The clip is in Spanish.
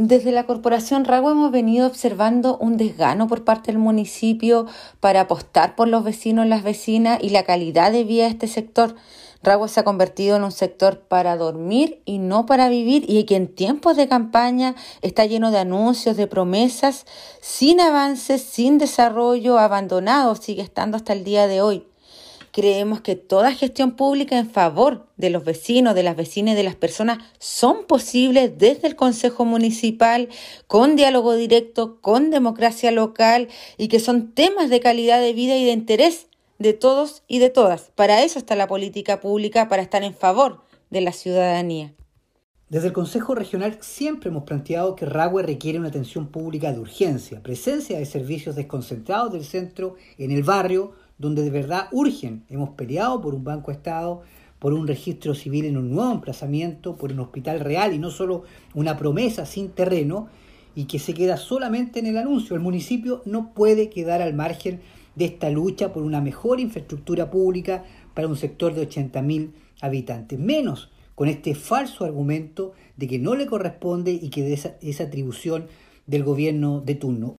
Desde la Corporación Rago hemos venido observando un desgano por parte del municipio para apostar por los vecinos y las vecinas y la calidad de vida de este sector. Rago se ha convertido en un sector para dormir y no para vivir y que en tiempos de campaña está lleno de anuncios, de promesas, sin avances, sin desarrollo, abandonado, sigue estando hasta el día de hoy. Creemos que toda gestión pública en favor de los vecinos, de las vecinas de las personas son posibles desde el Consejo Municipal, con diálogo directo, con democracia local y que son temas de calidad de vida y de interés de todos y de todas. Para eso está la política pública, para estar en favor de la ciudadanía. Desde el Consejo Regional siempre hemos planteado que Ragüe requiere una atención pública de urgencia, presencia de servicios desconcentrados del centro en el barrio, donde de verdad urgen. Hemos peleado por un Banco Estado, por un registro civil en un nuevo emplazamiento, por un hospital real y no solo una promesa sin terreno y que se queda solamente en el anuncio. El municipio no puede quedar al margen de esta lucha por una mejor infraestructura pública para un sector de 80.000 habitantes, menos con este falso argumento de que no le corresponde y que es atribución del gobierno de turno.